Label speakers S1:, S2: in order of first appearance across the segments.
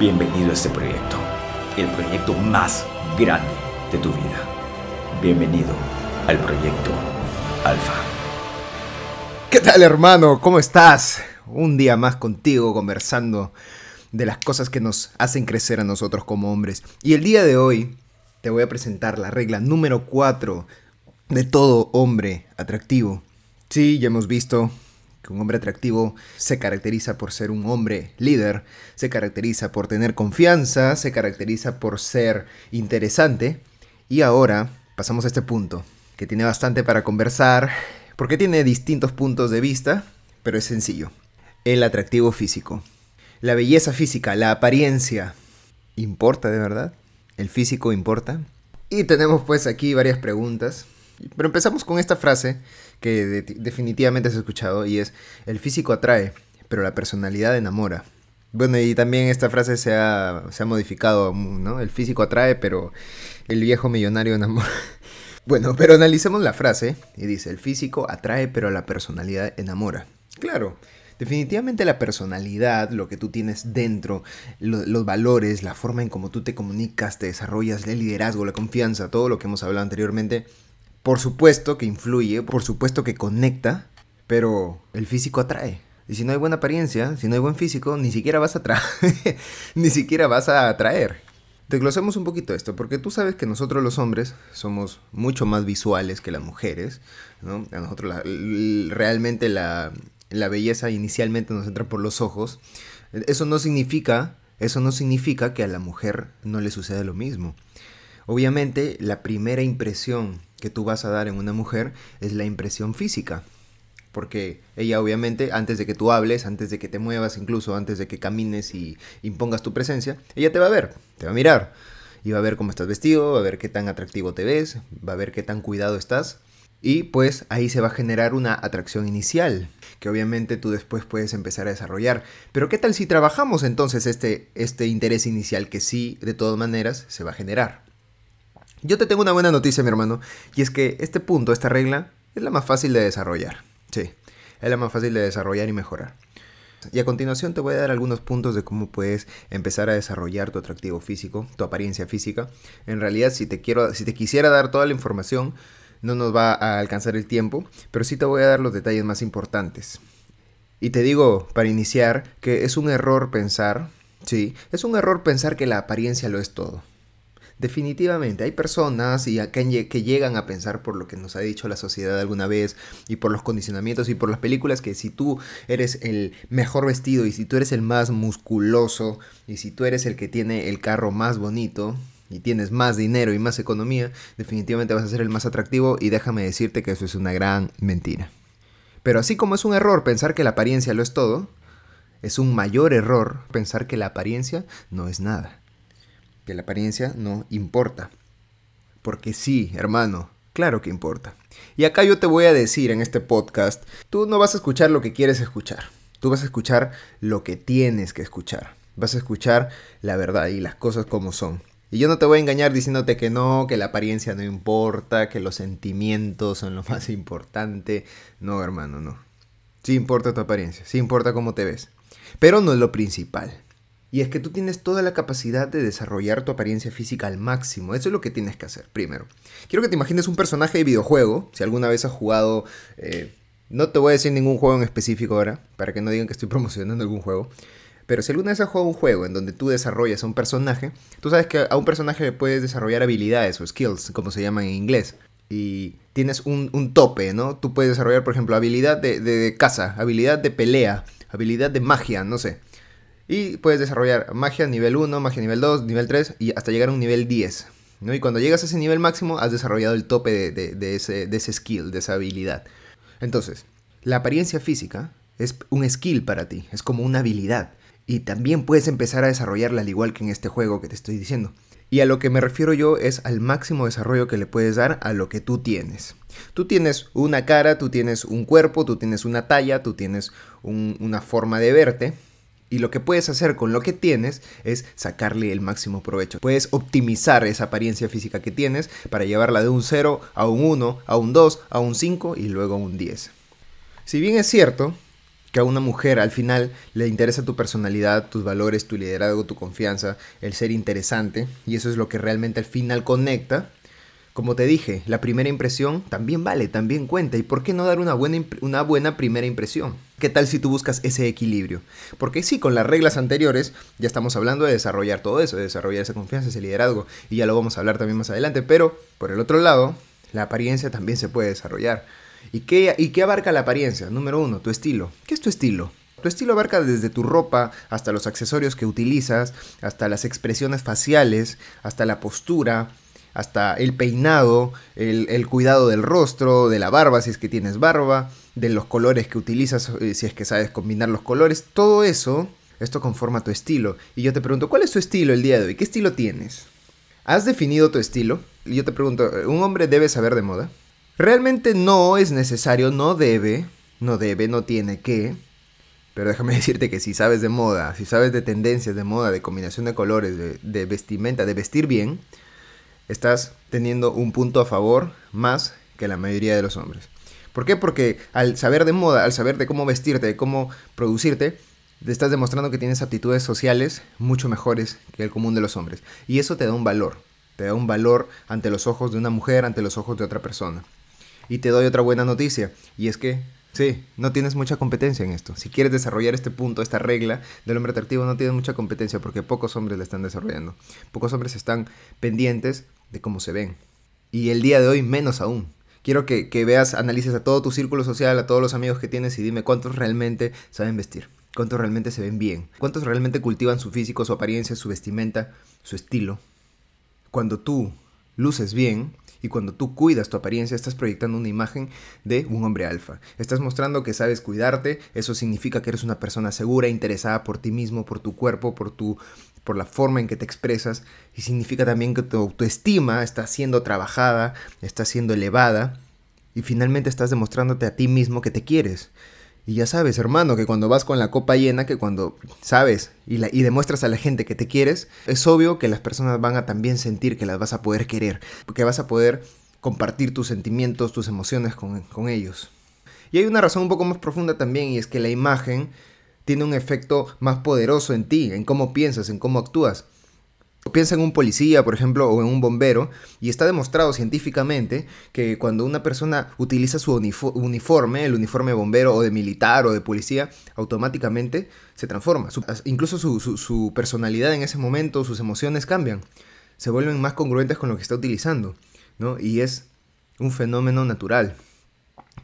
S1: Bienvenido a este proyecto, el proyecto más grande de tu vida. Bienvenido al proyecto Alfa.
S2: ¿Qué tal hermano? ¿Cómo estás? Un día más contigo conversando de las cosas que nos hacen crecer a nosotros como hombres. Y el día de hoy te voy a presentar la regla número 4 de todo hombre atractivo. Sí, ya hemos visto que un hombre atractivo se caracteriza por ser un hombre líder, se caracteriza por tener confianza, se caracteriza por ser interesante. Y ahora pasamos a este punto, que tiene bastante para conversar, porque tiene distintos puntos de vista, pero es sencillo. El atractivo físico. La belleza física, la apariencia, ¿importa de verdad? ¿El físico importa? Y tenemos pues aquí varias preguntas. Pero empezamos con esta frase que definitivamente has escuchado y es, el físico atrae, pero la personalidad enamora. Bueno, y también esta frase se ha, se ha modificado, ¿no? El físico atrae, pero el viejo millonario enamora. Bueno, pero analicemos la frase y dice, el físico atrae, pero la personalidad enamora. Claro, Definitivamente la personalidad, lo que tú tienes dentro, los valores, la forma en cómo tú te comunicas, te desarrollas, el liderazgo, la confianza, todo lo que hemos hablado anteriormente, por supuesto que influye, por supuesto que conecta, pero el físico atrae. Y si no hay buena apariencia, si no hay buen físico, ni siquiera vas a atraer, ni siquiera vas a atraer. Desglosemos un poquito esto, porque tú sabes que nosotros los hombres somos mucho más visuales que las mujeres, ¿no? A nosotros realmente la, la belleza inicialmente nos entra por los ojos, eso no significa, eso no significa que a la mujer no le suceda lo mismo. Obviamente, la primera impresión que tú vas a dar en una mujer es la impresión física. Porque ella obviamente, antes de que tú hables, antes de que te muevas, incluso antes de que camines y impongas tu presencia, ella te va a ver, te va a mirar. Y va a ver cómo estás vestido, va a ver qué tan atractivo te ves, va a ver qué tan cuidado estás. Y pues ahí se va a generar una atracción inicial, que obviamente tú después puedes empezar a desarrollar. Pero ¿qué tal si trabajamos entonces este, este interés inicial que sí, de todas maneras, se va a generar? Yo te tengo una buena noticia, mi hermano, y es que este punto, esta regla, es la más fácil de desarrollar. Sí, es la más fácil de desarrollar y mejorar. Y a continuación te voy a dar algunos puntos de cómo puedes empezar a desarrollar tu atractivo físico, tu apariencia física. En realidad, si te quiero, si te quisiera dar toda la información, no nos va a alcanzar el tiempo, pero sí te voy a dar los detalles más importantes. Y te digo, para iniciar, que es un error pensar, sí, es un error pensar que la apariencia lo es todo. Definitivamente, hay personas y que, que llegan a pensar por lo que nos ha dicho la sociedad alguna vez y por los condicionamientos y por las películas que si tú eres el mejor vestido y si tú eres el más musculoso y si tú eres el que tiene el carro más bonito, y tienes más dinero y más economía, definitivamente vas a ser el más atractivo y déjame decirte que eso es una gran mentira. Pero así como es un error pensar que la apariencia lo es todo, es un mayor error pensar que la apariencia no es nada. Que la apariencia no importa. Porque sí, hermano, claro que importa. Y acá yo te voy a decir en este podcast, tú no vas a escuchar lo que quieres escuchar. Tú vas a escuchar lo que tienes que escuchar. Vas a escuchar la verdad y las cosas como son. Y yo no te voy a engañar diciéndote que no, que la apariencia no importa, que los sentimientos son lo más importante. No, hermano, no. Sí importa tu apariencia, sí importa cómo te ves. Pero no es lo principal. Y es que tú tienes toda la capacidad de desarrollar tu apariencia física al máximo. Eso es lo que tienes que hacer, primero. Quiero que te imagines un personaje de videojuego. Si alguna vez has jugado... Eh, no te voy a decir ningún juego en específico ahora, para que no digan que estoy promocionando algún juego. Pero si alguna vez has jugado un juego en donde tú desarrollas a un personaje, tú sabes que a un personaje le puedes desarrollar habilidades o skills, como se llaman en inglés. Y tienes un, tope, ¿no? Tú puedes desarrollar, por ejemplo, habilidad de, de, caza, habilidad de pelea, habilidad de magia, no sé. Y puedes desarrollar magia nivel 1, magia nivel 2, nivel 3 y hasta llegar a un nivel 10. ¿no? Y cuando llegas a ese nivel máximo, has desarrollado el tope de, de, ese, de ese skill, de esa habilidad. Entonces, la apariencia física es un skill para ti, es como una habilidad y también puedes empezar a desarrollarla al igual que en este juego que te estoy diciendo. Y a lo que me refiero yo es al máximo desarrollo que le puedes dar a lo que tú tienes. Tú tienes una cara, tú tienes un cuerpo, tú tienes una talla, tú tienes una forma de verte. Y lo que puedes hacer con lo que tienes es sacarle el máximo provecho. Puedes optimizar esa apariencia física que tienes para llevarla de un 0 a un 1, a un 2, a un 5 y luego a un 10. Si bien es cierto que a una mujer al final le interesa tu personalidad, tus valores, tu liderazgo, tu confianza, el ser interesante, y eso es lo que realmente al final conecta. Como te dije, la primera impresión también vale, también cuenta, y ¿por qué no dar una buena, una buena primera impresión? ¿Qué tal si tú buscas ese equilibrio? Porque sí, con las reglas anteriores ya estamos hablando de desarrollar todo eso, de desarrollar esa confianza, ese liderazgo, y ya lo vamos a hablar también más adelante, pero por el otro lado, la apariencia también se puede desarrollar. ¿Y qué, ¿Y qué abarca la apariencia? Número uno, tu estilo. ¿Qué es tu estilo? Tu estilo abarca desde tu ropa hasta los accesorios que utilizas, hasta las expresiones faciales, hasta la postura, hasta el peinado, el, cuidado del rostro, de la barba si es que tienes barba, de los colores que utilizas eh, si es que sabes combinar los colores. Todo eso, esto conforma tu estilo. Y yo te pregunto, ¿cuál es tu estilo el día de hoy? ¿Qué estilo tienes? ¿Has definido tu estilo? Y yo te pregunto, ¿un hombre debe saber de moda? Realmente no es necesario, no debe, no debe, no tiene que. Pero déjame decirte que si sabes de moda, si sabes de tendencias de moda, de combinación de colores, de, vestimenta, de vestir bien, estás teniendo un punto a favor más que la mayoría de los hombres. ¿Por qué? Porque al saber de moda, al saber de cómo vestirte, de cómo producirte, te estás demostrando que tienes aptitudes sociales mucho mejores que el común de los hombres. Y eso te da un valor, te da un valor ante los ojos de una mujer, ante los ojos de otra persona. Y te doy otra buena noticia, y es que, sí, no tienes mucha competencia en esto. Si quieres desarrollar este punto, esta regla del hombre atractivo, no tienes mucha competencia porque pocos hombres la están desarrollando. Pocos hombres están pendientes de cómo se ven. Y el día de hoy menos aún. Quiero que, que veas, analices a todo tu círculo social, a todos los amigos que tienes y dime cuántos realmente saben vestir cuántos realmente se ven bien, cuántos realmente cultivan su físico, su apariencia, su vestimenta, su estilo. Cuando tú luces bien, y cuando tú cuidas tu apariencia, estás proyectando una imagen de un hombre alfa. Estás mostrando que sabes cuidarte, eso significa que eres una persona segura, interesada por ti mismo, por tu cuerpo, por tu por la forma en que te expresas y significa también que tu autoestima está siendo trabajada, está siendo elevada y finalmente estás demostrándote a ti mismo que te quieres. Y ya sabes, hermano, que cuando vas con la copa llena, que cuando sabes y, la, y, demuestras a la gente que te quieres, es obvio que las personas van a también sentir que las vas a poder querer, porque vas a poder compartir tus sentimientos, tus emociones con, con ellos. Y hay una razón un poco más profunda también, y es que la imagen tiene un efecto más poderoso en ti, en cómo piensas, en cómo actúas. Piensa en un policía, por ejemplo, o en un bombero, y está demostrado científicamente que cuando una persona utiliza su uniforme, el uniforme bombero o de militar o de policía, automáticamente se transforma. incluso su, personalidad en ese momento, sus emociones cambian, se vuelven más congruentes con lo que está utilizando, ¿no? Y es un fenómeno natural.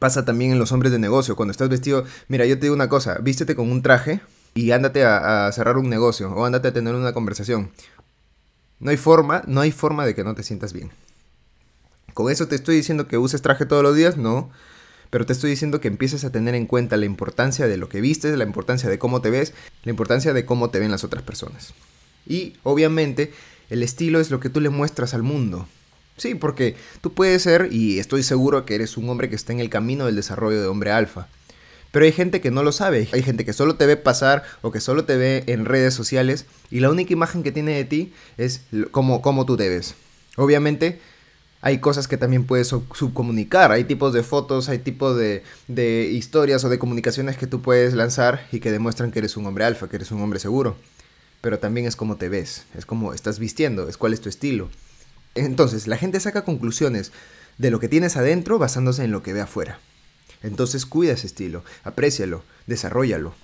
S2: Pasa también en los hombres de negocio, cuando estás vestido, mira, yo te digo una cosa, vístete con un traje y ándate a cerrar un negocio o ándate a tener una conversación no hay forma, no hay forma de que no te sientas bien. Con eso te estoy diciendo que uses traje todos los días, no. Pero te estoy diciendo que empieces a tener en cuenta la importancia de lo que vistes, la importancia de cómo te ves, la importancia de cómo te ven las otras personas. Y obviamente el estilo es lo que tú le muestras al mundo. Sí, porque tú puedes ser, y estoy seguro que eres un hombre que está en el camino del desarrollo de hombre alfa. Pero hay gente que no lo sabe, hay gente que solo te ve pasar o que solo te ve en redes sociales y la única imagen que tiene de ti es cómo, cómo tú te ves. Obviamente hay cosas que también puedes subcomunicar, hay tipos de fotos, hay tipos de, de historias o de comunicaciones que tú puedes lanzar y que demuestran que eres un hombre alfa, que eres un hombre seguro. Pero también es cómo te ves, es cómo estás vistiendo, es cuál es tu estilo. Entonces, la gente saca conclusiones de lo que tienes adentro basándose en lo que ve afuera. Entonces cuida ese estilo, aprécialo, desarrollalo.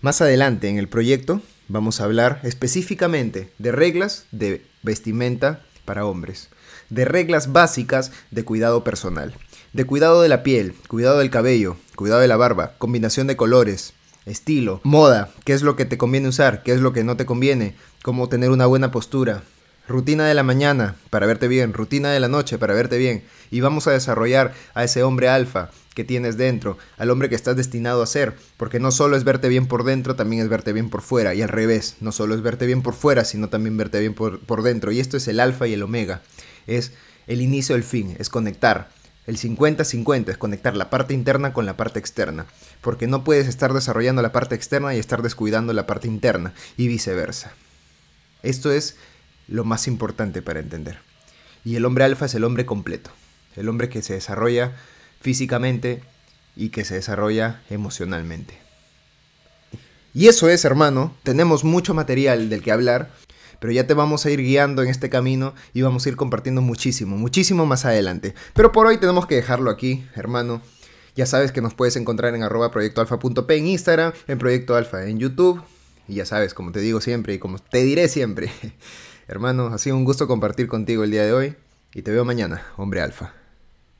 S2: Más adelante en el proyecto vamos a hablar específicamente de reglas de vestimenta para hombres, de reglas básicas de cuidado personal, de cuidado de la piel, cuidado del cabello, cuidado de la barba, combinación de colores, estilo, moda, qué es lo que te conviene usar, qué es lo que no te conviene, cómo tener una buena postura, rutina de la mañana para verte bien, rutina de la noche para verte bien, y vamos a desarrollar a ese hombre alfa que tienes dentro, al hombre que estás destinado a ser, porque no solo es verte bien por dentro, también es verte bien por fuera, y al revés, no solo es verte bien por fuera, sino también verte bien por, por dentro, y esto es el alfa y el omega, es el inicio del fin, es conectar. El 50-50 es conectar la parte interna con la parte externa, porque no puedes estar desarrollando la parte externa y estar descuidando la parte interna, y viceversa. Esto es lo más importante para entender. Y el hombre alfa es el hombre completo, el hombre que se desarrolla físicamente y que se desarrolla emocionalmente. Y eso es, hermano, tenemos mucho material del que hablar, pero ya te vamos a ir guiando en este camino y vamos a ir compartiendo muchísimo, muchísimo más adelante. Pero por hoy tenemos que dejarlo aquí, hermano. Ya sabes que nos puedes encontrar en arroba proyectoalfa.p en Instagram, en Proyecto Alfa en YouTube. Y ya sabes, como te digo siempre y como te diré siempre, hermano, ha sido un gusto compartir contigo el día de hoy y te veo mañana, hombre alfa.